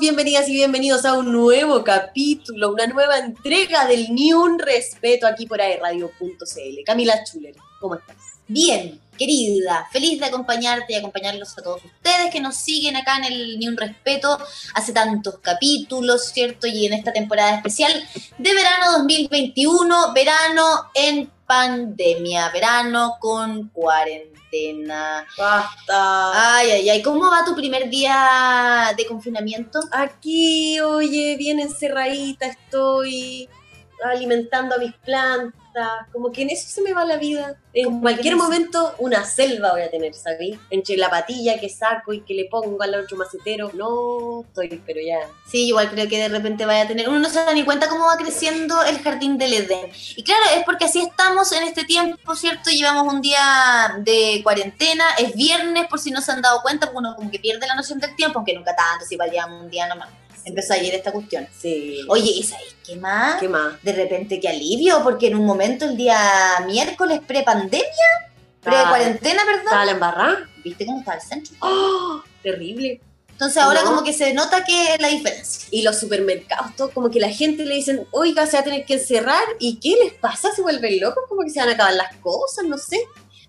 bienvenidas y bienvenidos a un nuevo capítulo, una nueva entrega del Ni Un Respeto aquí por aerradio.cl. Camila Chuler, ¿cómo estás? Bien, querida, feliz de acompañarte y acompañarlos a todos ustedes que nos siguen acá en el Ni Un Respeto hace tantos capítulos, ¿cierto? Y en esta temporada especial de verano 2021, verano en pandemia, verano con cuarentena. Basta. Ay, ay, ay, ¿cómo va tu primer día de confinamiento? Aquí, oye, bien encerradita estoy alimentando a mis plantas, como que en eso se me va la vida. En Como cualquier momento una selva voy a tener, ¿sabes? Entre la patilla que saco y que le pongo al otro macetero, no estoy, pero ya. Sí, igual creo que de repente vaya a tener. Uno no se da ni cuenta cómo va creciendo el jardín del Edén. Y claro, es porque así estamos en este tiempo, ¿cierto? Llevamos un día de cuarentena, es viernes, por si no se han dado cuenta, porque uno como que pierde la noción del tiempo, aunque nunca tanto, si igual llevamos un día nomás. Empezó ayer esta cuestión. Sí. Oye, ¿y sabéis qué más? ¿qué más? De repente, qué alivio, porque en un momento, el día miércoles pre-pandemia, pre-cuarentena, ¿verdad? ¿Estaba la embarrada? ¿Viste cómo está el centro? ¡Oh! Terrible. Entonces ahora No. como que se nota que es la diferencia. Y los supermercados, todo, como que la gente le dicen, oiga, se va a tener que encerrar. ¿Y qué les pasa? ¿Se vuelven locos? Como que se van a acabar las cosas, no sé.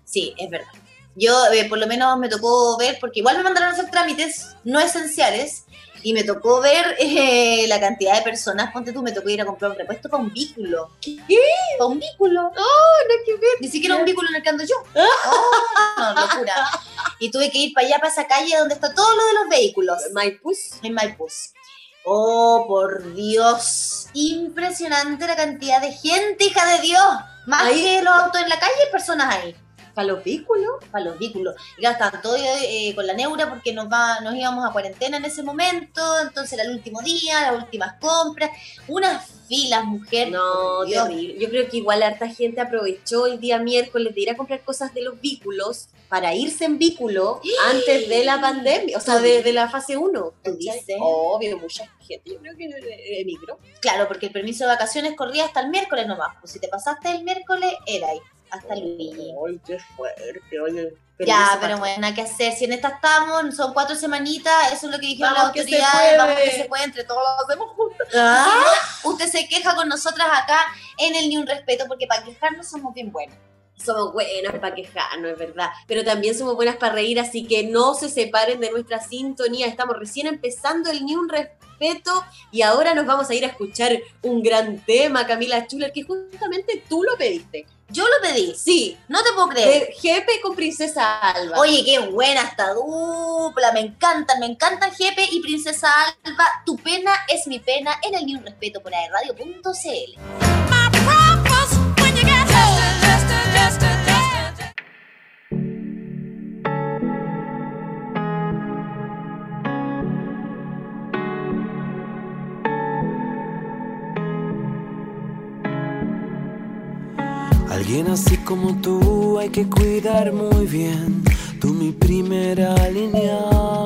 Sí, es verdad. Yo eh, por lo menos me tocó ver, porque igual me mandaron a hacer trámites no esenciales, y me tocó ver eh, la cantidad de personas, ponte tú, me tocó ir a comprar un repuesto para un vehículo. ¿Qué? Para un vehículo. No, hay que ver. Ni siquiera un vehículo en el que ando yo. Oh, no, locura. Y tuve que ir para allá, para esa calle donde está todo lo de los vehículos. Maipus. En Maipus. Oh, por Dios. Impresionante la cantidad de gente, hija de Dios. Más Ahí- que los autos en la calle, hay personas ahí. Para los vehículos. para los vehículos. Y claro, estaban todos eh, con la neura porque nos, va, nos íbamos a cuarentena en ese momento, entonces era el último día, las últimas compras, unas filas, mujer. No, Dios. terrible. Yo creo que igual harta gente aprovechó el día miércoles de ir a comprar cosas de los vehículos para irse en vehículo antes de la pandemia, o sea, de, de la fase 1. ¿Tú dices? Obvio, mucha gente. Yo creo que eh, emigró. Claro, porque el permiso de vacaciones corría hasta el miércoles nomás. Pues si te pasaste el miércoles, era ahí, hasta el lunes. Ay, qué fuerte, oye. Ya, pero bueno, nada que hacer. Si en esta estamos, son cuatro semanitas, eso es lo que dijeron Vamos las autoridades, vamos que se puede, entre todos lo hacemos juntos. Ah, Usted se queja con nosotras acá en el Ni Un Respeto, porque para quejarnos somos bien buenos. Somos buenas para quejarnos, es verdad. Pero también somos buenas para reír, así que no se separen de nuestra sintonía. Estamos recién empezando el Ni Un Respeto y ahora nos vamos a ir a escuchar un gran tema, Camila Chuler, que justamente tú lo pediste. Yo lo pedí, Sí, no te puedo creer. de Jepe con Princesa Alba. Oye, qué buena esta dupla, me encantan, me encantan Jepe y Princesa Alba. Tu pena es mi pena en el Ni Un Respeto por aerradio.cl. Alguien así como tú hay que cuidar muy bien. Tú mi primera línea,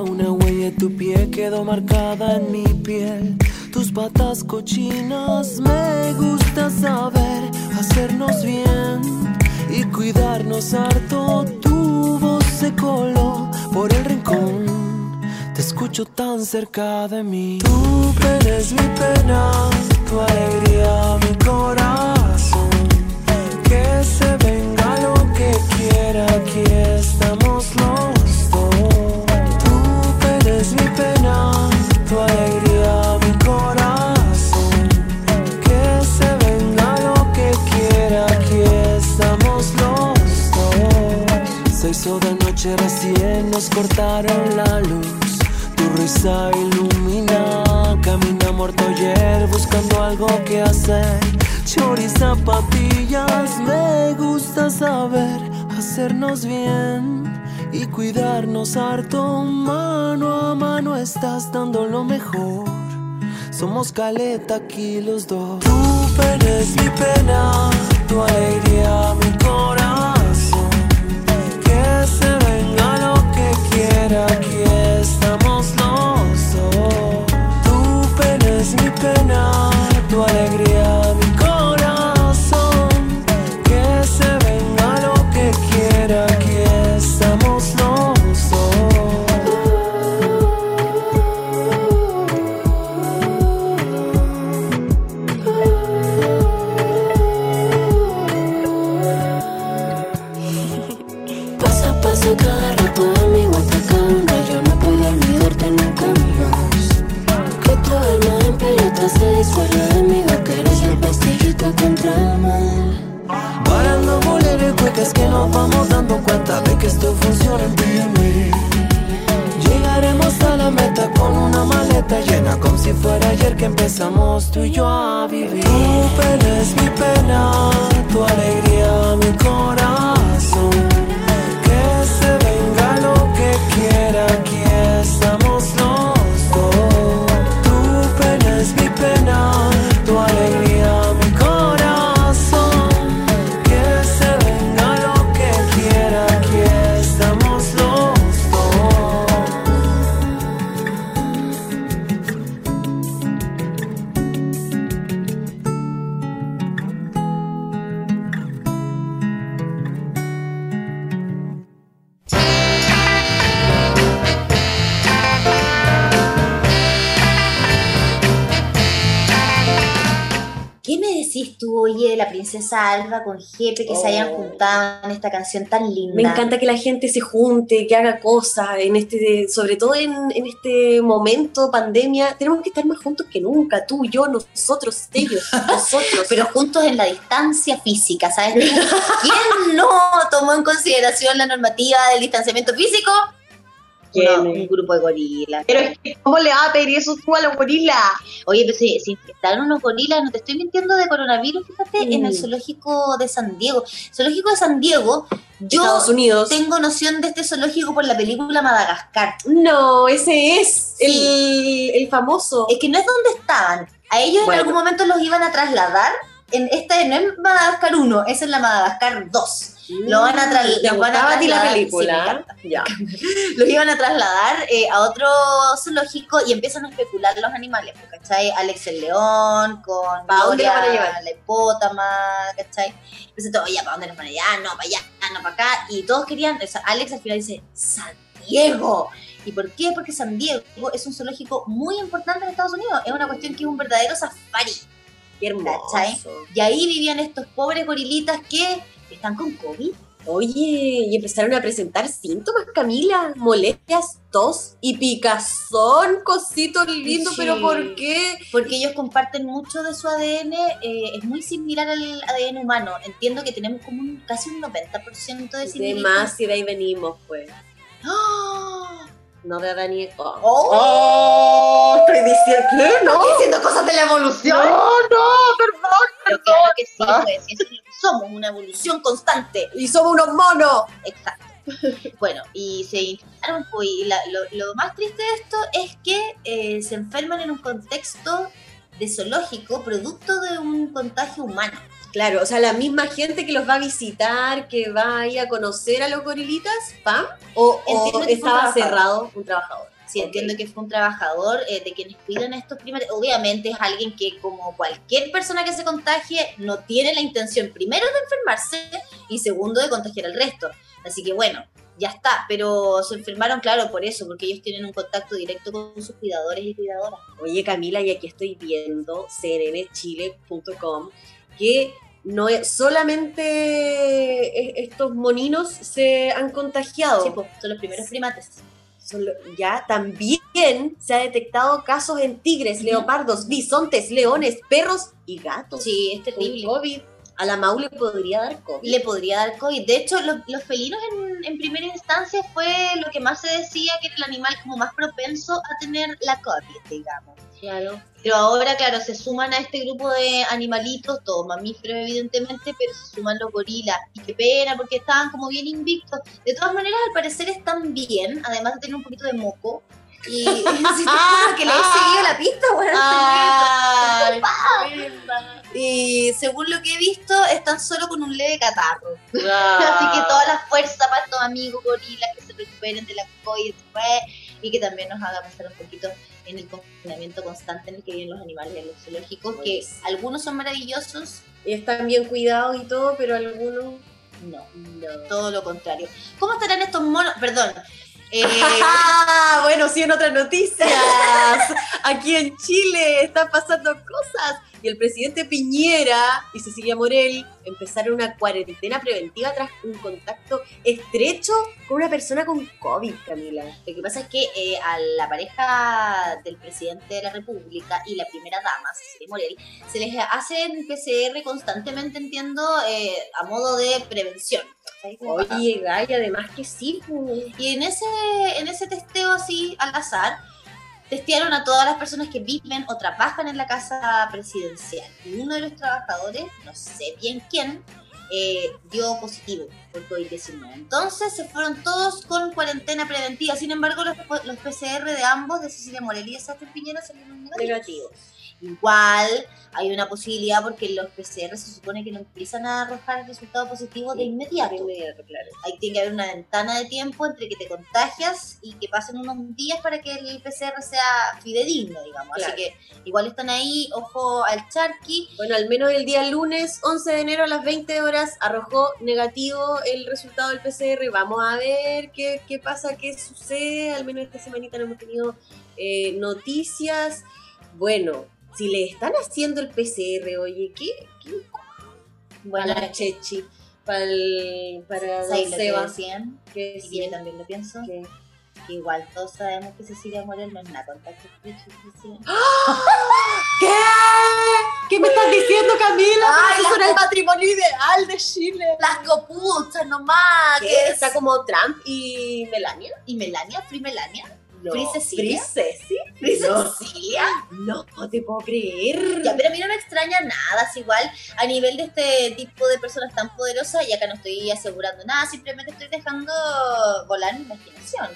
una huella de tu pie quedó marcada en mi piel. Tus patas cochinas me gusta saber hacernos bien y cuidarnos harto. Tu voz se coló por el rincón. Te escucho tan cerca de mí. Tu pena es mi pena, tu alegría mi corazón. Que se venga lo que quiera, aquí estamos los dos. Tu pena es mi pena, tu alegría mi corazón. Que se venga lo que quiera, aquí estamos los dos. Se hizo de noche recién, nos cortaron la luz. Tu risa ilumina, camina muerto ayer buscando algo que hacer. Chori zapatillas, me gusta saber hacernos bien y cuidarnos harto. Mano a mano estás dando lo mejor. Somos caleta aquí los dos. Tu pena es mi pena, tu alegría mi corazón. Que se venga lo que quiera, alegría contra el mal. Parando boleros y cuecas que nos vamos dando cuenta de que esto funciona en mí. Llegaremos a la meta con una maleta llena como si fuera ayer que empezamos tú y yo princesa Alba con Jepe que se hayan Oh. juntado en esta canción tan linda? Me encanta que la gente se junte, que haga cosas, en este, sobre todo en, en este momento, pandemia. Tenemos que estar más juntos que nunca, tú, yo, nosotros, ellos, nosotros. Pero juntos en la distancia física, ¿sabes? ¿Quién no tomó en consideración la normativa del distanciamiento físico? Un grupo de gorilas. Pero es que, ¿cómo le va a pedir eso tú a los gorilas? Oye, pero se, se infectaron unos gorilas, no te estoy mintiendo de coronavirus, fíjate, en el zoológico de San Diego. Zoológico de San Diego, yo Estados Unidos. tengo noción de este zoológico por la película Madagascar. No, ese es Sí. el, el famoso. Es que no es donde estaban. A ellos Bueno. en algún momento los iban a trasladar. En esta no es Madagascar 1, es en la Madagascar 2. Lo van a tra- ¿Te los van a a ti la trasladar? película? Sí, ya. Los iban a trasladar eh, a otro zoológico y empiezan a especular los animales, pues, ¿cachai? Alex el león, con ¿Pa dónde van a llevar? la hipótama, ¿cachai? Entonces todo, oye, ¿para dónde nos van allá? No, para allá, no, para acá. Y todos querían, o sea, Alex al final dice, San Diego. ¿Y por qué? Porque San Diego es un zoológico muy importante en Estados Unidos. Es una cuestión que es un verdadero safari. Qué hermoso. ¿Cachai? Y ahí vivían estos pobres gorilitas que están con COVID. Oye, y empezaron a presentar síntomas, Camila, molestias, tos y picazón, cosito lindo, Sí. pero ¿por qué? porque ellos comparten mucho de su ADN, eh, es muy similar al ADN humano. Entiendo que tenemos como un, casi un 90% de De similitud. más, y de ahí venimos, pues. ¡Ah! No de Adán y Eva. ¡Oh! estoy diciendo, ¿qué? No. Diciendo cosas de la evolución. No, no, perdón. Pero claro que sí, pues, si eso es lo que somos, una evolución constante. Y somos unos monos. Exacto. Bueno, y se infectaron, pues, y la- lo, lo más triste de esto es que eh, se enferman en un contexto de zoológico producto de un contagio humano. Claro, o sea, la misma gente que los va a visitar, que va a ir a conocer a los gorilitas, ¿pam? O, o un estaba trabajador. cerrado un trabajador. Sí, entiendo que fue un trabajador eh, de quienes cuidan a estos primeros. Obviamente es alguien que, como cualquier persona que se contagie, no tiene la intención, primero, de enfermarse y segundo, de contagiar al resto. Así que bueno, ya está. Pero se enfermaron, claro, por eso, porque ellos tienen un contacto directo con sus cuidadores y cuidadoras. Oye, Camila, y aquí estoy viendo cnnchile.com que no es, solamente estos moninos se han contagiado. Sí, pues, son los primeros primates. Son lo- ya también se ha detectado casos en tigres, leopardos, bisontes, leones, perros y gatos. Sí, es terrible. COVID. A la Mau le podría dar COVID. Le podría dar COVID. De hecho, lo- los felinos en, en primera instancia fue lo que más se decía que era el animal como más propenso a tener la COVID, digamos. Claro. Pero ahora, claro, se suman a este grupo de animalitos, todos mamíferos evidentemente, pero se suman los gorilas. Y qué pena, porque estaban como bien invictos. De todas maneras, al parecer están bien, además de tener un poquito de moco. Y si te que le he seguido la pista, bueno, Ay, Y según lo que he visto, están solo con un leve catarro. Ah. Así que toda la fuerza para estos amigos gorilas que se recuperen de la COVID después y que también nos haga pasar un poquito en el confinamiento constante en el que viven los animales en los zoológicos, que algunos son maravillosos, Y están bien cuidados y todo, pero algunos no, no. todo lo contrario. ¿Cómo estarán estos monos? Perdón. Eh, Ah, bueno, sí, en otras noticias. Aquí en Chile están pasando cosas. y el presidente Piñera y Cecilia Morel empezaron una cuarentena preventiva tras un contacto estrecho con una persona con COVID, Camila. Lo que pasa es que eh, a la pareja del presidente de la República y la primera dama, Cecilia Morel, se les hacen PCR constantemente, entiendo, eh, a modo de prevención. ¿Cachai? Oye, Gaya, además que sí. Y en ese, en ese testeo así, al azar, testearon a todas las personas que viven o trabajan en la casa presidencial. Y uno de los trabajadores, no sé bien quién, eh, dio positivo por COVID-19. Entonces se fueron todos con cuarentena preventiva. Sin embargo, los, los PCR de ambos, de Cecilia Morel y de Sebastián Piñera, salieron negativos. Negativos. Igual hay una posibilidad porque los PCR se supone que no empiezan a arrojar el resultado positivo de inmediato. De inmediato, claro. Ahí tiene que haber una ventana de tiempo entre que te contagias y que pasen unos días para que el PCR sea fidedigno, digamos. Claro. Así que igual están ahí, ojo al charqui. Bueno, al menos el día lunes 11 de enero a las 20 horas arrojó negativo el resultado del PCR. Vamos a ver qué, qué pasa, qué sucede. Al menos esta semanita no hemos tenido eh, noticias. Bueno, si le están haciendo el PCR, oye, ¿qué? qué Bueno, para Chechi, para, el, para don ¿sabes lo que Seba, decían? que sí, yo también lo pienso. que- Que igual todos sabemos que Cecilia Morel no es contacto del presidente. ¿Qué? ¿Qué me estás diciendo, Camila? Ay, Eso era el matrimonio ideal de Chile. Las copuchas nomás. ¿Qué? que Está como Trump y Melania. ¿Y Melania? ¿Free Melania? No. ¿Free Cecilia? ¿Free Ceci? ¿Free No. Cecilia? No, no te puedo creer. Ya, pero a mí no me extraña nada, es igual a nivel de este tipo de personas tan poderosas, y acá no estoy asegurando nada, simplemente estoy dejando volar mi imaginación.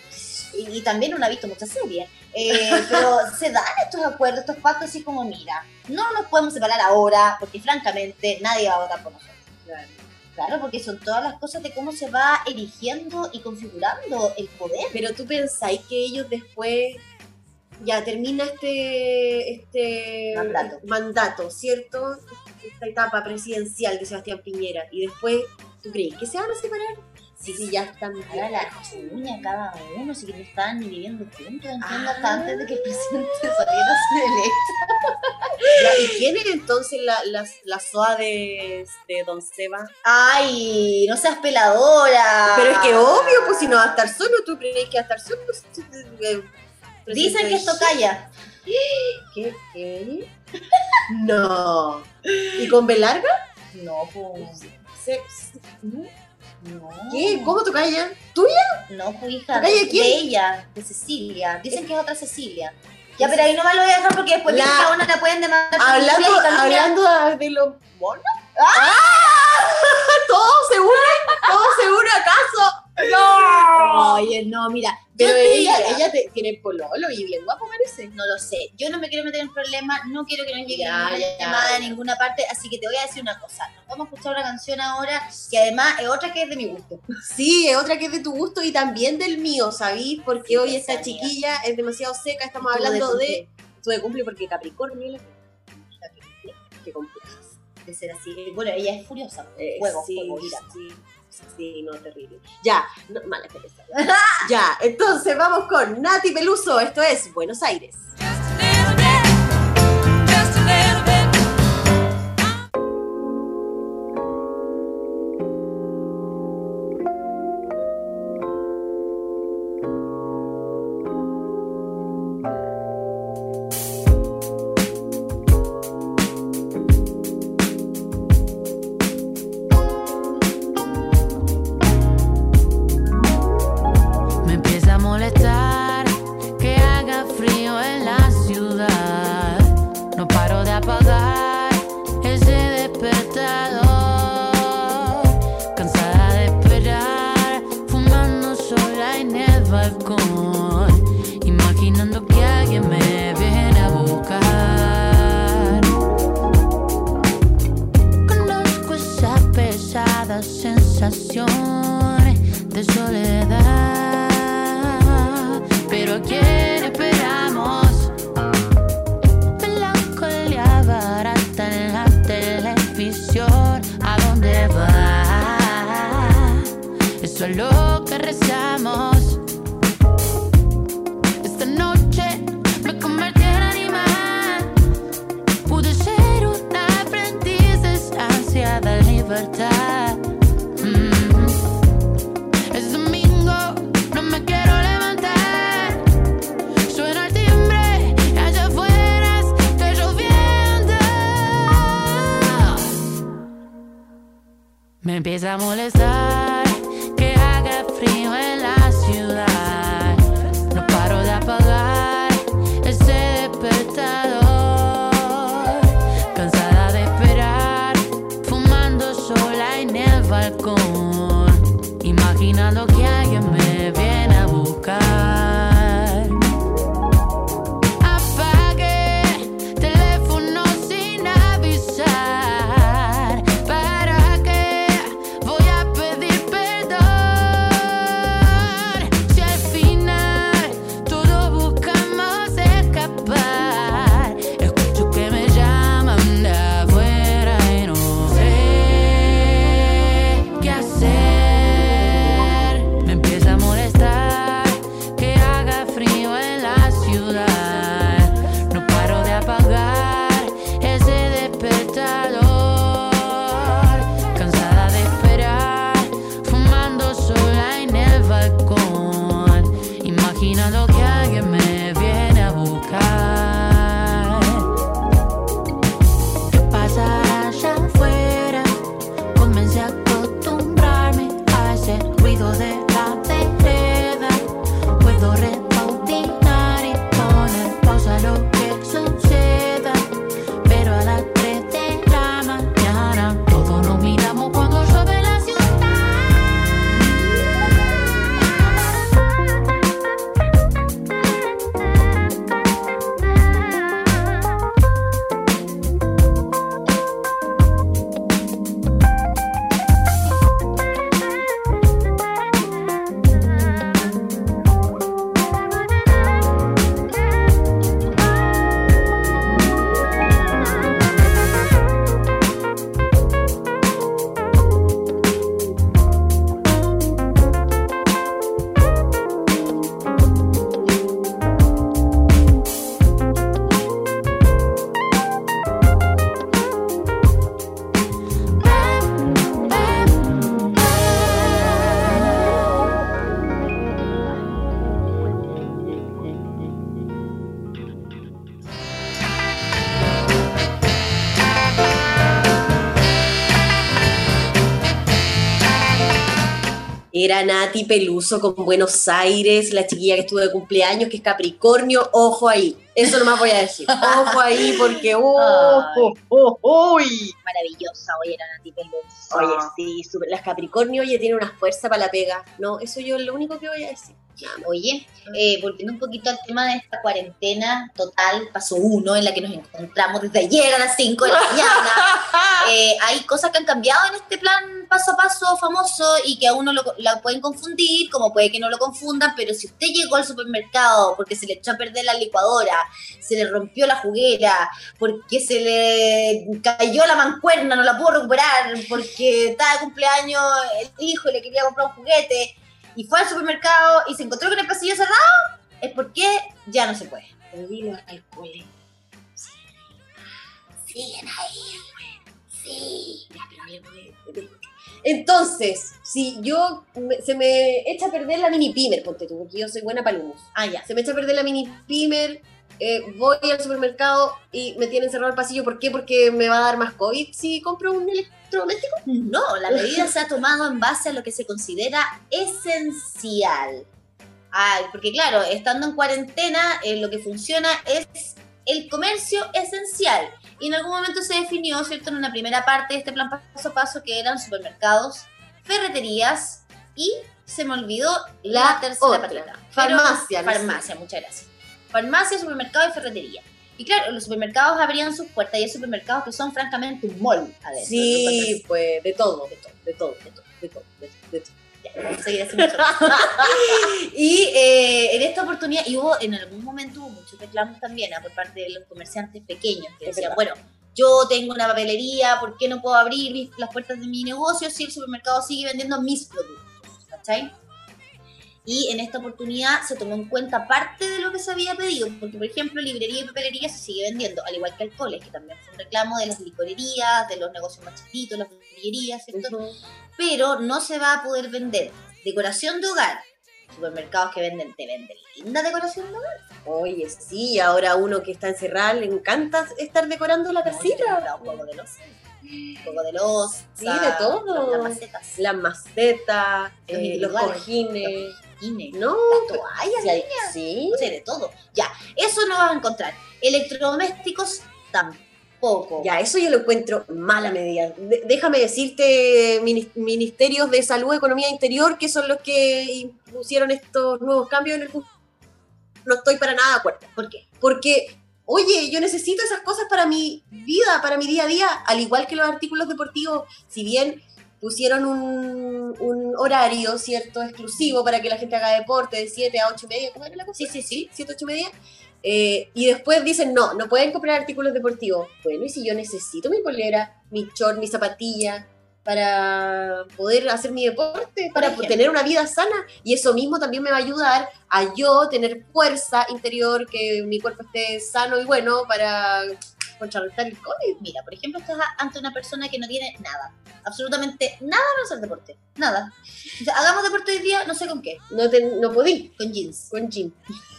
Y, y también uno ha visto muchas series. Eh, pero se dan estos acuerdos, estos pactos así como, mira, no nos podemos separar ahora, porque francamente nadie va a votar por nosotros. Claro, porque son todas las cosas de cómo se va erigiendo y configurando el poder. Pero tú pensáis que ellos después ya termina este, este Mandato. mandato, ¿cierto? Esta etapa presidencial de Sebastián Piñera. Y después, ¿tú crees que se van a separar? Sí, sí, ya están Ahora la chuña cada uno, si que no estaban ni viviendo juntos, entiendo, Ah. hasta antes de que el presidente saliera a ser electo. ¿Y quién es entonces la, la, la SOA de, de Don Seba? Ay, no seas peladora. Pero es que obvio, pues si no va a estar solo, ¿tú crees que va a estar solo? Pues, eh, Dicen que esto calla. ¿Qué? ¿Qué? No. ¿Y con B larga? No, pues. Se- se- No. ¿Qué? ¿Cómo tú callas? ¿Tú? No, pues hija. ¿Calla De, quién? de ella, de Cecilia. Dicen que es otra Cecilia. Ya, pero ahí no me lo voy a dejar porque después La- dicen que a una la pueden demandar. Hablando, hablando de los monos. ¡Ah! ¿Todo se une? ¿Todo se une acaso? ¡No! Oye, no, mira. Pero ella, diría- ella te- tiene pololo y bien guapo parece. No lo sé. Yo no me quiero meter en problemas, no quiero que nos llegue Ya, ninguna llamada de ninguna parte, así que te voy a decir una cosa. Nos vamos a escuchar una canción ahora que además es otra que es de mi gusto. Sí, es otra que es de tu gusto y también del mío, ¿sabí? Porque Sí, hoy pues, esta chiquilla es demasiado seca, estamos de hablando de... Tu de cumple porque Capricornio que complejas. De ser así. Bueno, ella es furiosa. Eh, Fuego, sí, fuego, ira. sí, sí, no, terrible. Ya, no, mala experiencia. ya, entonces vamos con Nati Peluso, esto es Buenos Aires. Me empieza a molestar que haga frío en la Nati Peluso con Buenos Aires, la chiquilla que estuvo de cumpleaños, que es Capricornio, ojo ahí. Eso nomás voy a decir. Ojo ahí porque, oh, oh, oh, uy. Maravillosa, oye, era Nati Peluso. Oye, sí, súper. las Capricornio, oye, tienen una fuerza para la pega. No, eso yo es lo único que voy a decir. Oye, eh, volviendo un poquito al tema de esta cuarentena total, paso uno, en la que nos encontramos desde ayer a las 5 de la mañana. Eh, hay cosas que han cambiado en este plan paso a paso famoso y que a uno lo, la pueden confundir, como puede que no lo confundan, pero si usted llegó al supermercado porque se le echó a perder la licuadora, se le rompió la juguera, porque se le cayó la mancuerna, no la pudo recuperar, porque estaba de cumpleaños el hijo y le quería comprar un juguete, y fue al supermercado y se encontró con el pasillo cerrado, es porque ya no se puede. Pero dilo al cole. Siguen ahí, sí. Ya, pero Entonces, si yo me- se me echa a perder la mini pimer, ponte tú, porque yo soy buena para el humus. Ah, ya. Se me echa a perder la mini pimer, eh, voy al supermercado y me tienen cerrado el pasillo. ¿Por qué? Porque me va a dar más COVID si compro un electrodoméstico. No, la medida se ha tomado en base a lo que se considera esencial. Ay, porque claro, estando en cuarentena, eh, lo que funciona es el comercio esencial. Y en algún momento se definió, ¿cierto?, en una primera parte de este plan paso a paso, que eran supermercados, ferreterías y se me olvidó la, La tercera otra, patita. farmacia, Pero- farmacia, muchas gracias. Farmacia, supermercado y ferretería. Y claro, los supermercados abrían sus puertas y hay supermercados que son francamente un mall adentro. Sí, pues de todo, de todo, de todo, de todo, de todo, de todo. De todo. A eso. y eh, en esta oportunidad, y hubo en algún momento hubo muchos reclamos también ah, por parte de los comerciantes pequeños que Es decían, verdad. bueno, yo tengo una papelería, ¿por qué no puedo abrir mis- las puertas de mi negocio si el supermercado sigue vendiendo mis productos? ¿Cachai? Y en esta oportunidad se tomó en cuenta parte de lo que se había pedido, porque por ejemplo librería y papelería se sigue vendiendo, al igual que alcoholes, que también fue un reclamo de las licorerías, de los negocios más chiquitos, las botillerías, ¿cierto? Pero no se va a poder vender decoración de hogar. Supermercados que venden, te venden linda decoración de hogar. Oye, sí, ahora uno que está encerrado le encanta estar decorando la casita. Un poco de los un poco de los Sí, de todo. las macetas, Las macetas, Los eh, los cojines. No, las toallas, sí, de todo. Ya, eso no vas a encontrar. Electrodomésticos tampoco. Ya, eso yo lo encuentro mala medida. De- déjame decirte, minis- ministerios de salud, economía interior, que son los que impusieron estos nuevos cambios en el No estoy para nada de acuerdo. ¿Por qué? Porque, oye, yo necesito esas cosas para mi vida, para mi día a día, al igual que los artículos deportivos. Si bien pusieron un, un horario, ¿cierto?, exclusivo para que la gente haga deporte de 7 a 8 y media, ¿cómo era la cosa? Sí, sí, sí, 7, 8 y media. Eh, y después dicen, no, no pueden comprar artículos deportivos. Bueno, y si yo necesito mi polera, mi short, mi zapatilla, para poder hacer mi deporte, para tener una vida sana. Y eso mismo también me va a ayudar a yo tener fuerza interior, que mi cuerpo esté sano y bueno para contrarrestar el COVID. Mira, por ejemplo, estás ante una persona que no tiene nada, absolutamente nada para hacer deporte, nada. O sea, hagamos deporte hoy día, no sé con qué, No, te, no podí con jeans. con gym.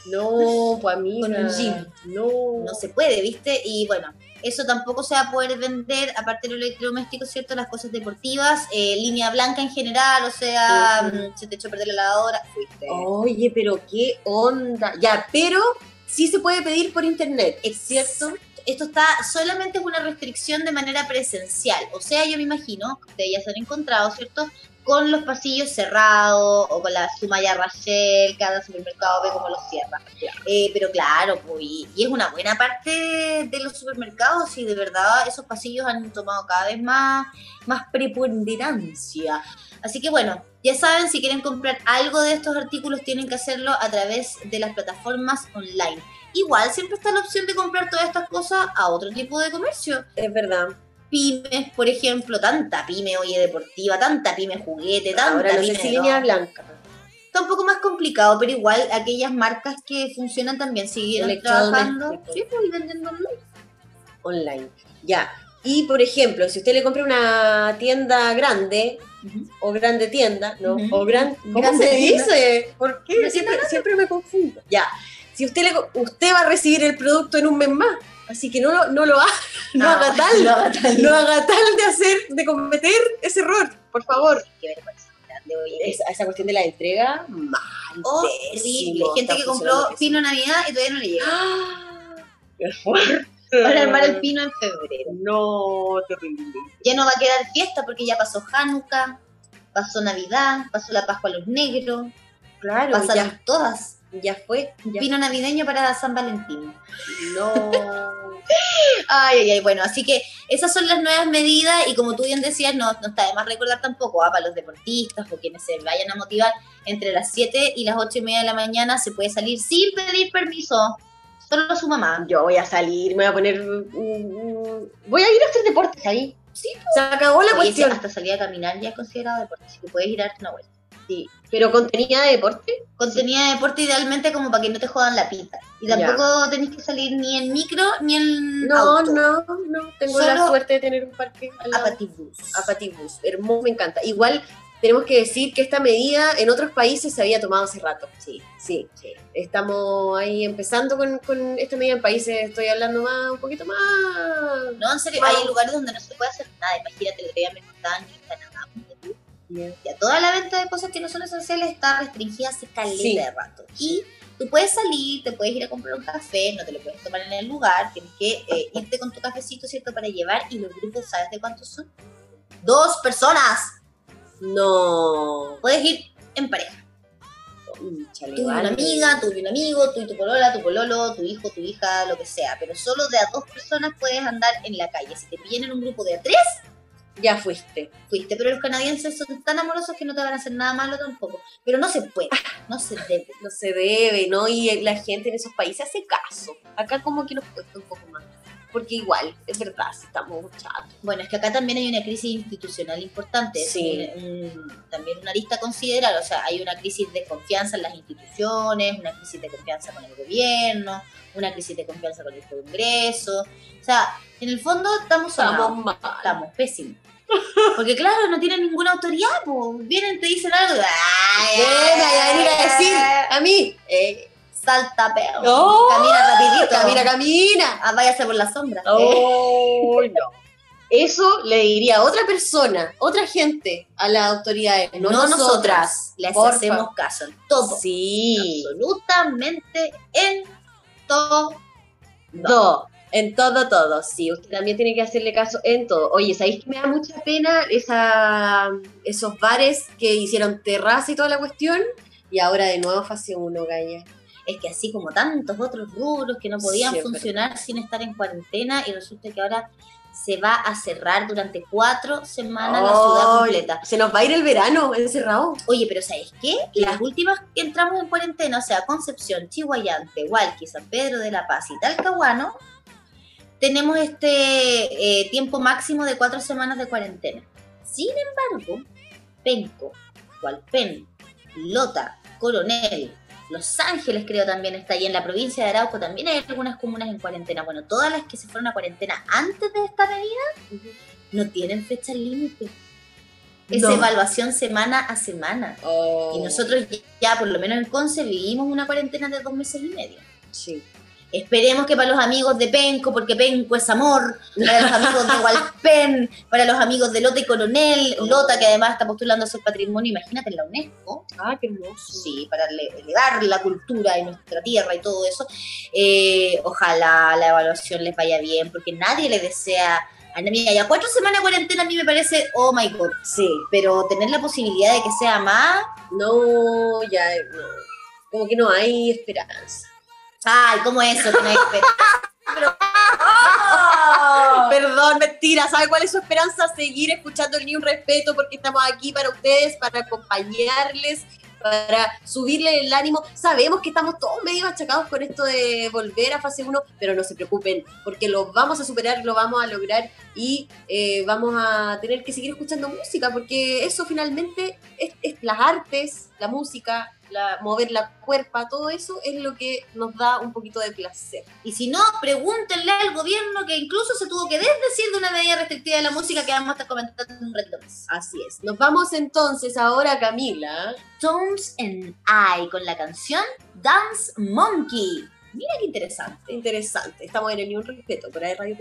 No, pues amiga. Con un gym. No. No se puede, ¿viste? Y bueno, eso tampoco se va a poder vender, aparte de los electrodomésticos, ¿cierto? Las cosas deportivas, eh, línea blanca en general, o sea, mm, se te echó a perder la lavadora, fuiste. Oye, pero qué onda. Ya, pero sí se puede pedir por internet, ¿es cierto? Esto está solamente es una restricción de manera presencial. O sea, yo me imagino que ustedes ya se han encontrado, ¿cierto? Con los pasillos cerrados o con la sumaya Rachel, cada supermercado ve cómo los cierra. Eh, pero claro, pues, y, y es una buena parte de, de los supermercados y de verdad esos pasillos han tomado cada vez más, más preponderancia. Así que bueno, ya saben, si quieren comprar algo de estos artículos tienen que hacerlo a través de las plataformas online. Igual siempre está la opción de comprar todas estas cosas a otro tipo de comercio. Es verdad. Pymes, por ejemplo, tanta pyme, oye, deportiva, tanta pyme juguete, tanta Ahora no sé pyme si línea blanca. Está un poco más complicado, pero igual aquellas marcas que funcionan también siguieron trabajando sí, pues, y vendiendo online. online. Ya. Y por ejemplo, si usted le compra una tienda grande, o grande tienda, ¿no? O gran, ¿cómo Grande se tienda. dice? ¿Por qué? Siempre, siempre me confundo. Ya. Si usted le, usted va a recibir el producto en un mes más, así que no lo, no lo haga, no Ah, haga tal, no haga tal. no haga tal de hacer, de cometer ese error, por favor. Qué vergüenza grande, oye. Esa, esa cuestión de la entrega, mal. Horrible. Gente que compró pino Navidad y todavía no le llega. ¡Ah! Qué fuerte. Para armar el pino en febrero. No, terrible. Ya no va a quedar fiesta porque ya pasó Hanukkah, pasó Navidad, pasó la Pascua a los negros, Claro, pasaron ya, todas. Ya fue. Ya Pino navideño para San Valentín. No. Ay, ay, ay, bueno, así que esas son las nuevas medidas y como tú bien decías, no, no está de más recordar tampoco, ah, para los deportistas o quienes se vayan a motivar, entre las 7 y las 8 y media de la mañana se puede salir sin pedir permiso, solo su mamá. Yo voy a salir, me voy a poner. mm, Voy a ir a hacer deportes ahí. Sí, se acabó la Oye, sí, cuestión. hasta salir a caminar ya es considerado deporte, así que puedes ir a darte una vuelta. Sí, pero contenida de deporte. Contenida de deporte idealmente como para que no te jodan la pita. Y tampoco tenés que salir ni en micro ni en No, auto. no, no. Tengo la suerte de tener un parque al lado. Apatibus. Apatibus. Hermoso, me encanta. Igual tenemos que decir que esta medida en otros países se había tomado hace rato. Sí, sí. Sí. Estamos ahí empezando con, con esta medida en países, estoy hablando más, un poquito más. No, en serio, hay lugares donde no se puede hacer nada. Imagínate, día me contaban que en Canadá, ya toda la venta de cosas que no son esenciales está restringida hace caleta Sí. de rato. Y tú puedes salir, te puedes ir a comprar un café, no te lo puedes tomar en el lugar, tienes que eh, irte con tu cafecito, ¿cierto? Para llevar. Y los grupos, ¿sabes de cuántos son? Dos personas. No. Puedes ir en pareja. Chale, Tú y una amiga, tú y un amigo, tú y tu polola, tu pololo, tu hijo, tu hija, lo que sea. Pero solo de a dos personas puedes andar en la calle. Si te pillan en un grupo de a tres, Ya fuiste. fuiste. Pero los canadienses son tan amorosos que no te van a hacer nada malo tampoco. Pero no se puede, no se debe. No se debe, ¿no? Y la gente en esos países hace caso. Acá como que nos cuesta un poco más. Porque igual, es verdad, estamos chatos. Bueno, es que acá también hay una crisis institucional importante, Sí. un- un- también una arista a considerar, o sea, hay una crisis de confianza en las instituciones, una crisis de confianza con el gobierno, una crisis de confianza con el Congreso, o sea, en el fondo estamos Estamos mal. estamos pésimos. Porque claro, no tienen ninguna autoridad, pues vienen, te dicen algo, ¡ay, y a venir a decir a mí, eh, salta perro, ¡Oh! camina rapidito, camina, camina. Ah, váyase por la sombra. Oh, no. Eso le diría a otra persona, otra gente, a las autoridades, no, no, nosotras. les Porfa. hacemos caso en todo. Sí. absolutamente en todo. En todo, todo. Sí, usted también tiene que hacerle caso en todo. Oye, ¿sabéis que me da mucha pena esa, esos bares que hicieron terraza y toda la cuestión? Y ahora de nuevo fase 1, Gaya. Es que así como tantos otros rubros que no podían funcionar sin estar en cuarentena y resulta que ahora se va a cerrar durante cuatro semanas la ciudad completa. Se nos va a ir el verano encerrado. Oye, pero ¿sabes qué? Las últimas que entramos en cuarentena, o sea, Concepción, Chihuayante, Hualqui, San Pedro de la Paz y Talcahuano, tenemos este eh, tiempo máximo de cuatro semanas de cuarentena. Sin embargo, Penco, Hualpén, Lota, Coronel, Los Ángeles creo también está ahí en la provincia de Arauco, también hay algunas comunas en cuarentena. Bueno, todas las que se fueron a cuarentena antes de esta medida no tienen fecha límite. Es No. evaluación semana a semana. Oh, Y nosotros ya, por lo menos en Conce, vivimos una cuarentena de dos meses y medio. Sí. Esperemos que para los amigos de Penco, porque Penco es amor, para los amigos de Hualpén, para los amigos de Lota y Coronel, Lota que además está postulando a ser patrimonio, imagínate en la UNESCO, Ah, qué hermoso. sí, para ele- elevar la cultura de nuestra tierra y todo eso. Eh, ojalá la evaluación les vaya bien, porque nadie le desea a nadie. Ya cuatro semanas de cuarentena a mí me parece, oh my god, Sí. pero tener la posibilidad de que sea más, No, ya no. Como que no hay esperanza. Ay, ¿cómo eso? Que no hay esperanza? Pero- Perdón, mentira. ¿Sabe cuál es su esperanza? Seguir escuchando el Ni Un Respeto porque estamos aquí para ustedes, para acompañarles, para subirle el ánimo. Sabemos que estamos todos medio machacados con esto de volver a fase 1, pero no se preocupen porque lo vamos a superar, lo vamos a lograr y eh, vamos a tener que seguir escuchando música porque eso finalmente es, es las artes, la música, la, mover la cuerpa, todo eso es lo que nos da un poquito de placer. Y si no, pregúntenle al gobierno que incluso se tuvo que desdecir de una medida restrictiva de la música que vamos a estar comentando en un más. Así es. Nos vamos entonces ahora, Camila. Tones and I con la canción Dance Monkey. Mira qué interesante. Interesante. Estamos en el Ni Un Respeto por ahí Radio.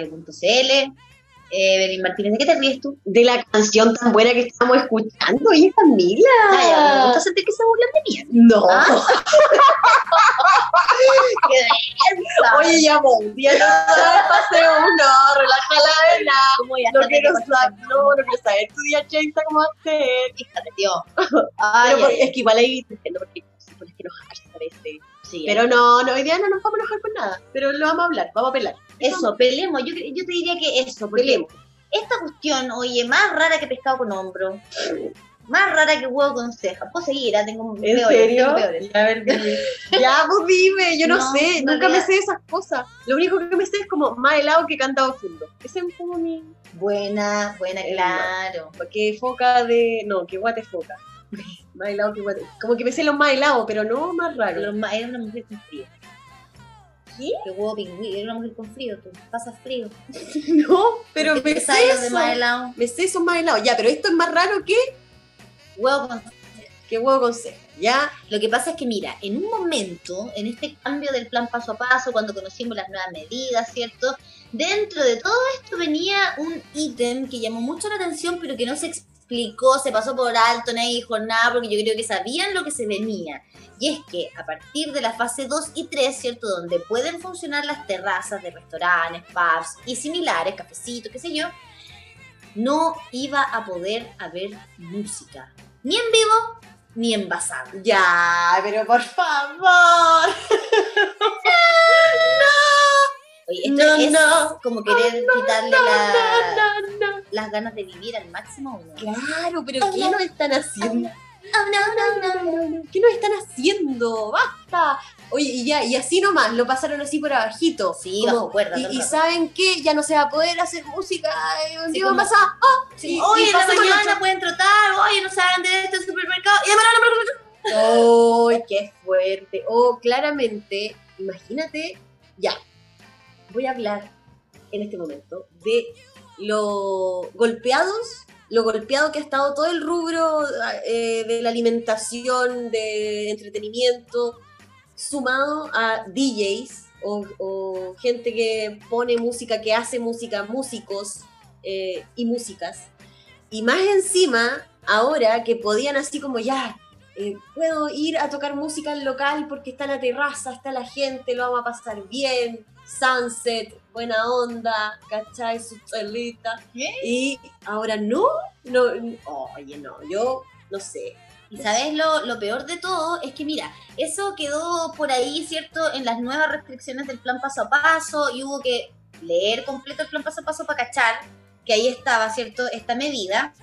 radio.cl. Eh, Martínez, ¿de qué te ríes tú? De la canción tan buena que estamos escuchando, oye, Camila. Ay, me gusta sentir que se burlan de mí. No. Ah. ¡Qué densa! Oye, ya ya no sabes paseo, no, relaja la vela. ¿Cómo ya No quiero saber, no, no quiero saber tu día 30 cómo ser. Fíjate, tío. Pero Ay, por- ay, es que igual ahí entiendo porque se pones que enojarse a veces. sí, Pero no, no, hoy día no nos vamos a enojar por nada. Pero lo vamos a hablar, vamos a pelar. Eso, peleemos. Yo, yo te diría que eso, porque Peleemos. esta cuestión, oye, más rara que pescado con hombro, más rara que huevo con ceja. Puedo seguir, ah, tengo ¿En peores, serio? tengo peores. Ya, a ver, dime. ya, pues dime, yo no, No, sé, no nunca me sé esas cosas. Lo único que me sé es como más helado que cantado fondo. Ese es como mi. Buena, buena, Eh, claro. Que foca de. No, que guate foca. más helado que guate. Como que me sé los más helados, pero no más Pero raro. ma- Era una mujer con frío. ¿Qué? Que huevo pingüino, era una mujer con frío, tú pasas frío. No, pero ¿Por qué me sé de eso. más helado? Me sé esos más helados. Ya, pero esto es más raro que, Huevo con que huevo con ceja. Ya, Lo que pasa es que, mira, en un momento, en este cambio del plan paso a paso, cuando conocimos las nuevas medidas, ¿cierto? Dentro de todo esto venía un ítem que llamó mucho la atención, pero que no se explicó, se pasó por alto, nadie dijo nada, porque yo creo que sabían lo que se venía. Y es que a partir de la fase 2 y 3, ¿cierto? Donde pueden funcionar las terrazas de restaurantes, pubs y similares, cafecitos, qué sé yo, no iba a poder haber música. Ni en vivo, ni envasada. ya, pero por favor. Oye, esto No, es no. como querer quitarle la- las ganas de vivir al máximo. Claro, pero ¿qué nos están haciendo? Oh. ¿Qué nos están haciendo? ¡Basta! Oye, y ya, y así nomás, lo pasaron así por abajito. Sí, bajo cuerda, Y, y. ¿saben qué? Ya no se va a poder hacer música eh, un Sí, como- más pasado. ¡Ah! Sí, Y- Hoy y en la mañana otro. pueden trotar, oye, no saben de este supermercado. Y ¡Ay, qué fuerte! Oh, claramente, imagínate, ya, voy a hablar en este momento de lo golpeados, lo golpeado que ha estado todo el rubro eh, de la alimentación, de entretenimiento, sumado a DJs o, o gente que pone música, que hace música, músicos eh, y músicas. Y más encima, ahora que podían así como ya, eh, puedo ir a tocar música al local porque está la terraza, está la gente, lo vamos a pasar bien, sunset, buena onda, ¿cachai? Su chelita. Y ahora no, no, oye, no, yo no sé. Y sabes lo, lo peor de todo es que mira, eso quedó por ahí, ¿cierto? En las nuevas restricciones del plan paso a paso y hubo que leer completo el plan paso a paso para cachar que ahí estaba, ¿cierto? Esta medida.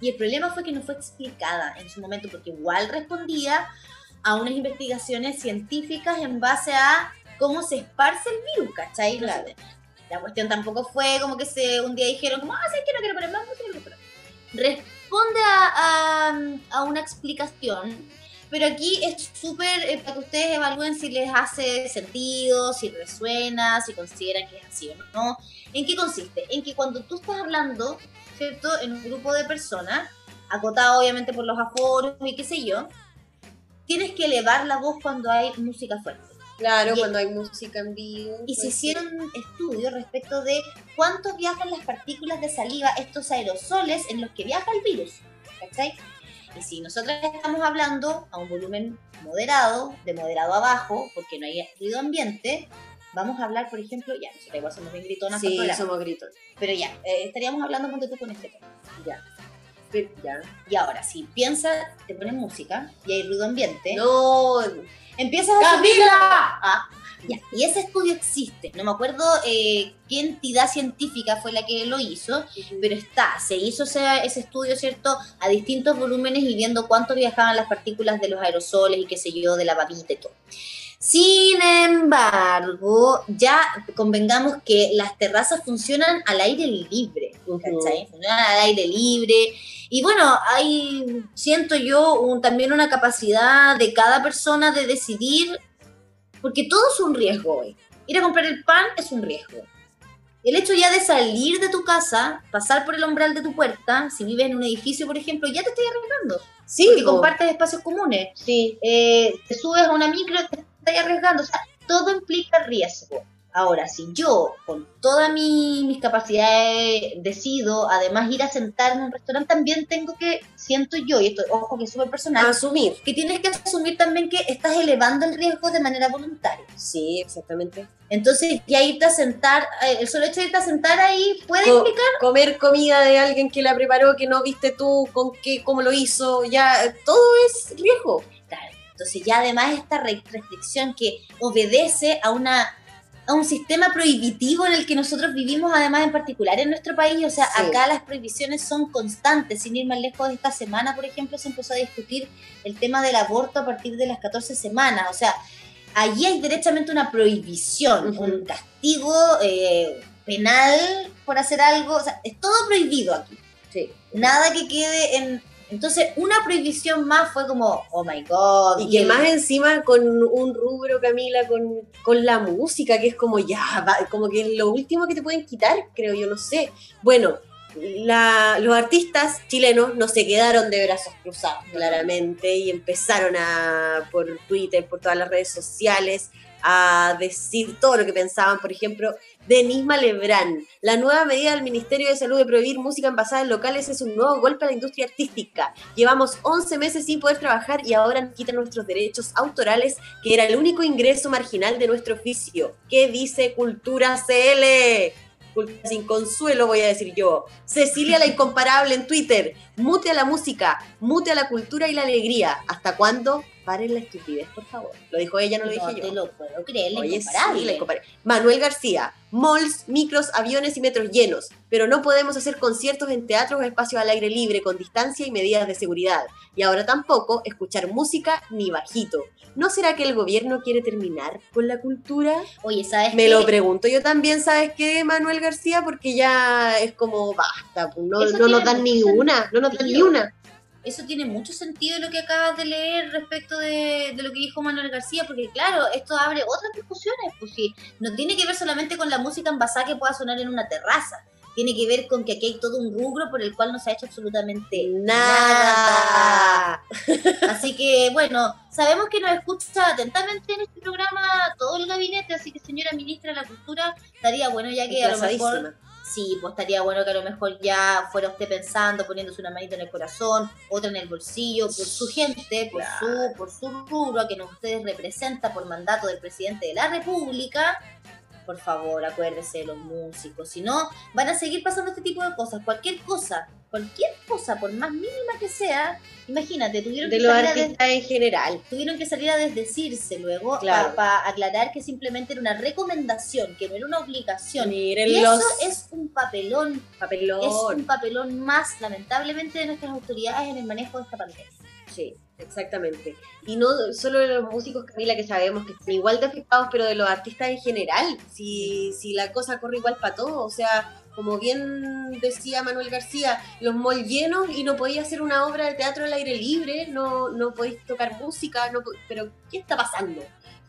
Y el problema fue que no fue explicada en su momento porque igual respondía a unas investigaciones científicas en base a cómo se esparce el virus, ¿cachai? Claro. La cuestión tampoco fue como que se un día dijeron como, ah, ¿sabes qué? No quiero poner más música. no quiero poner". Responde a, a- a una explicación, pero aquí es súper eh, para que ustedes evalúen si les hace sentido, si resuena, si consideran que es así o no. ¿En qué consiste? En que cuando tú estás hablando, ¿cierto? En un grupo de personas, acotado obviamente por los aforos y qué sé yo, tienes que elevar la voz cuando hay música fuerte. Claro, Y- cuando hay música en vivo. Y se pues, hicieron estudios respecto de cuánto viajan las partículas de saliva, estos aerosoles en los que viaja el virus. ¿Cachai? Y si nosotros estamos hablando a un volumen moderado, de moderado a bajo, porque no hay ruido ambiente, vamos a hablar, por ejemplo, ya, nosotros igual somos bien gritonas Sí, somos gritos. pero ya, eh, estaríamos hablando ponte tú con este tema. Ya. Pero- ya. Y ahora, si piensas, te ponen música y hay ruido ambiente, No, empiezas a subir la- Ah, ya. Y ese estudio existe. No me acuerdo eh, qué entidad científica fue la que lo hizo, pero está. Se hizo ese, ese estudio, ¿cierto? A distintos volúmenes y viendo cuánto viajaban las partículas de los aerosoles y qué sé yo, de la babita y todo. Sin embargo, ya convengamos que las terrazas funcionan al aire libre. Funcionan al aire libre. Y bueno, hay, siento yo, un- también una capacidad de cada persona de decidir, porque todo es un riesgo hoy. Ir a comprar el pan es un riesgo. El hecho ya de salir de tu casa, pasar por el umbral de tu puerta, si vives en un edificio, por ejemplo, ya te estás arriesgando. sí, Porque po. compartes espacios comunes. Sí. Eh, te subes a una micro, te estás arriesgando. O sea, todo implica riesgo. Ahora, si yo, con todas mi- mis capacidades, decido además ir a sentarme en un restaurante, también tengo que, siento yo, y esto, ojo que es súper personal, Asumir. que tienes que asumir también que estás elevando el riesgo de manera voluntaria. Sí, exactamente. Entonces, ya irte a sentar, eh, el solo hecho de irte a sentar ahí puede Co- implicar. comer comida de alguien que la preparó, que no viste tú, con qué, cómo lo hizo, ya, todo es riesgo. Entonces, ya además esta re- restricción que obedece a una a un sistema prohibitivo en el que nosotros vivimos, además en particular en nuestro país, o sea, Sí. acá las prohibiciones son constantes, sin ir más lejos de esta semana, por ejemplo, se empezó a discutir el tema del aborto a partir de las 14 semanas, o sea, allí hay derechamente una prohibición, Ujú. un castigo eh, penal por hacer algo, o sea, es todo prohibido aquí. Sí. Nada que quede en... Entonces, una prohibición más fue como, oh my god. Y que más encima con un rubro, Camila, con, con la música, que es como ya, va- como que es lo último que te pueden quitar, creo yo, no sé. Bueno, la- los artistas chilenos no se quedaron de brazos cruzados, claramente, y empezaron a, por Twitter, por todas las redes sociales, a decir todo lo que pensaban. Por ejemplo, Denis Malebrán, la nueva medida del Ministerio de Salud de prohibir música envasada en locales es un nuevo golpe a la industria artística. Llevamos 11 meses sin poder trabajar y ahora nos quitan nuestros derechos autorales, que era el único ingreso marginal de nuestro oficio. ¿Qué dice Cultura CL? Sin consuelo, voy a decir yo. Cecilia la incomparable en Twitter. Mute a la música, mute a la cultura y la alegría. ¿Hasta cuándo? Paren la estupidez, por favor. Lo dijo ella, no lo no dije yo. te lo puedo creer, Oye, sí, la. Manuel García, malls, micros, aviones y metros llenos, pero no podemos hacer conciertos en teatros o espacios al aire libre con distancia y medidas de seguridad. Y ahora tampoco escuchar música ni bajito. ¿No será que el gobierno quiere terminar con la cultura? Oye, ¿sabes Me qué? lo pregunto yo también, ¿sabes qué, Manuel García? Porque ya es como, basta, pues, no, no nos dan ni una, no nos dan ni una. Eso tiene mucho sentido lo que acabas de leer respecto de, de lo que dijo Manuel García, porque claro, esto abre otras discusiones, pues sí, no tiene que ver solamente con la música envasada que pueda sonar en una terraza, tiene que ver con que aquí hay todo un rubro por el cual no se ha hecho absolutamente nada. Nada. Así que bueno, sabemos que nos escucha atentamente en este programa todo el gabinete, así que señora ministra de la Cultura, estaría bueno ya que a lo mejor. Sí, pues estaría bueno que a lo mejor ya fuera usted pensando, poniéndose una manita en el corazón, otra en el bolsillo, por su gente, por su, por su rubro, a quien ustedes representa por mandato del presidente de la República. Por favor, acuérdese de los músicos. Si no, van a seguir pasando este tipo de cosas. Cualquier cosa, cualquier cosa, por más mínima que sea, imagínate, tuvieron De que los salir a artistas en general. tuvieron que salir a desdecirse luego Claro. para aclarar que simplemente era una recomendación, que no era una obligación. Miren Y los eso es un papelón, papelón. es un papelón más, lamentablemente, de nuestras autoridades en el manejo de esta pandemia. Sí, Exactamente. Y no solo de los músicos, Camila, que sabemos que están igual de afectados, pero de los artistas en general. Si, si la cosa corre igual para todos. O sea, como bien decía Manuel García, los malls llenos y no podéis hacer una obra de teatro al aire libre, no, no podéis tocar música, no, pero ¿qué está pasando?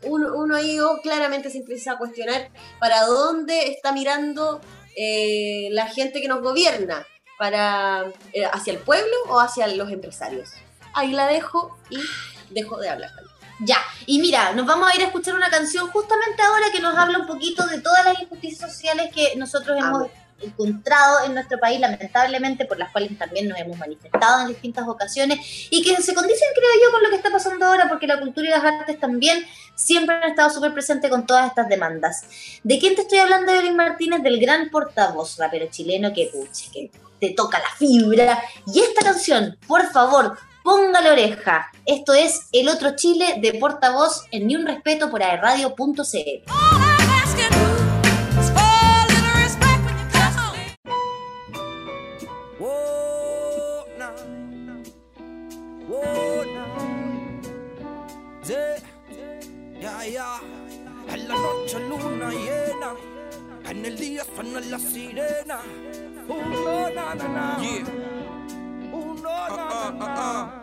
Uno, uno ahí oh, claramente se empieza a cuestionar para dónde está mirando eh, la gente que nos gobierna, para eh, hacia el pueblo o hacia los empresarios. Ahí la dejo y dejo de hablar. Ya, y mira, nos vamos a ir a escuchar una canción justamente ahora que nos habla un poquito de todas las injusticias sociales que nosotros hemos Amo. encontrado en nuestro país, lamentablemente, por las cuales también nos hemos manifestado en distintas ocasiones y que se condicen, creo yo, con lo que está pasando ahora, porque la cultura y las artes también siempre han estado súper presentes con todas estas demandas. ¿De quién te estoy hablando, Evelyn Martínez? Del gran portavoz, rapero chileno que, puche, que te toca la fibra. Y esta canción, por favor, ponga la oreja. Esto es El Otro Chile de portavoz en Ni Un Respeto por aerradio.cl. Yeah, yeah, yeah. En la noche luna llena, en el día suena la sirena. Uno, na, na, na. Uno, na, na, na.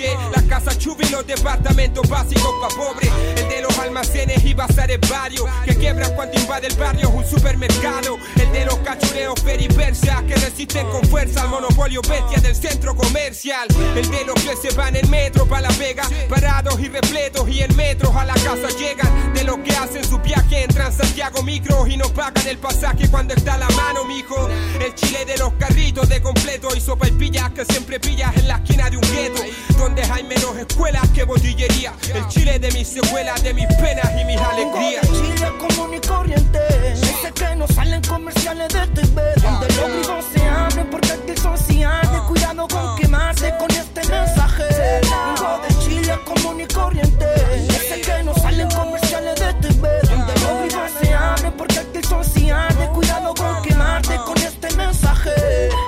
las casas chubi y los departamentos básicos pa' pobres. El de los almacenes y bazares varios, que quiebran cuando invade el barrio un supermercado. El de los cachureos periversas que resisten con fuerza al monopolio bestia del centro comercial. El de los que se van en metro pa' la vega, parados y repletos y en metros a la casa llegan. De los que hacen su viaje en Transantiago Micro y no pagan el pasaje cuando está a la mano, mijo. El chile de los carritos de completo y sopa y pillas que siempre pillas en la esquina de un gueto. Donde hay menos escuelas que botillería. El chile de mis secuelas, de mis penas y mis alegrías. Vengo de Chile común y corriente. Ese que no salen comerciales de TV. Donde los vivos se abren porque aquí son cianes. Cuidado con quemarse con este mensaje. Vengo de Chile común y corriente. Ese que no salen comerciales de TV. Donde los vivos se abren porque aquí son cianes. Cuidado con quemarte con este mensaje.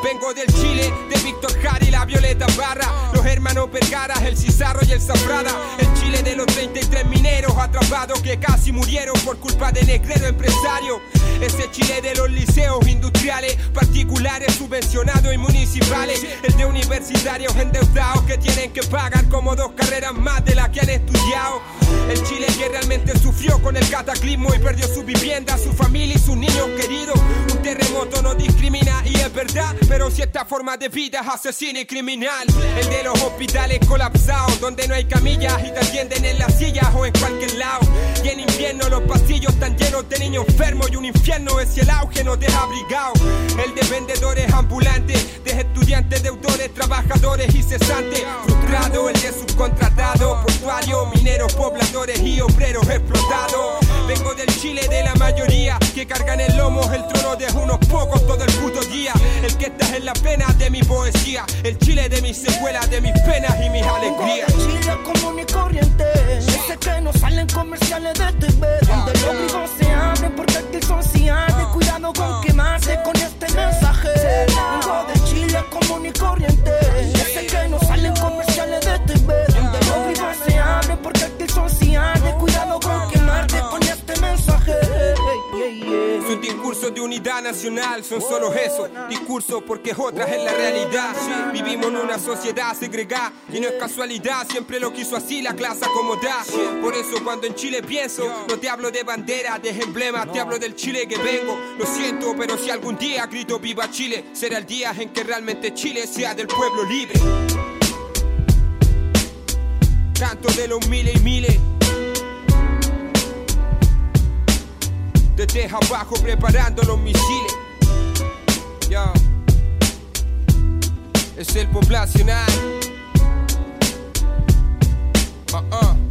Vengo del Chile, de Víctor Jara y la Violeta Barra. Los hermanos Vergara, el Cizarro y el Zafrada. El Chile de los 33 mineros atrapados que casi murieron por culpa de negrero empresario. Ese Chile de los liceos industriales, particulares, subvencionados y municipales. El de universitarios endeudados que tienen que pagar como dos carreras más de las que han estudiado. El Chile que realmente sufrió con el cataclismo y perdió su vivienda, su familia y sus niños queridos. Un terremoto no discrimina y es verdad, pero cierta forma de vida es asesina y criminal. El de los hospitales colapsados, donde no hay camillas y te atienden en las sillas o en cualquier lado. Y en invierno los pasillos están llenos de niños enfermos y un infierno es si el auge no te ha. El de vendedores ambulantes, de estudiantes, deudores, trabajadores y cesantes. Frustrado, el de subcontratado, portuario, mineros, pobladores y obreros explotados. Vengo del Chile de la mayoría que cargan el lomo el trono de unos pocos todo el puto día. El que está en la pena de mi poesía, el Chile de mis secuelas, de mis penas y mis alegrías. Vengo de Chile común y corriente. Ese que no salen comerciales de TV. Donde los vivos se abren porque aquí son. Cuidado con quemarse con este mensaje. Vengo de Chile común y corriente. Ese que no salen comerciales de TV. Donde los vivos se abren porque cianes. Cuidado con quemarte con este mensaje. Sus discursos de unidad nacional son solo eso, discursos porque otras es la realidad. Vivimos en una sociedad segregada y no es casualidad, siempre lo quiso así la clase acomodada. Por eso cuando en Chile pienso, no te hablo de bandera, de emblemas, te hablo del Chile que vengo. Lo siento, pero si algún día grito viva Chile, será el día en que realmente Chile sea del pueblo libre. Tanto de los miles y miles. Desde abajo preparando los misiles. Ya. Es el poblacional. Uh uh.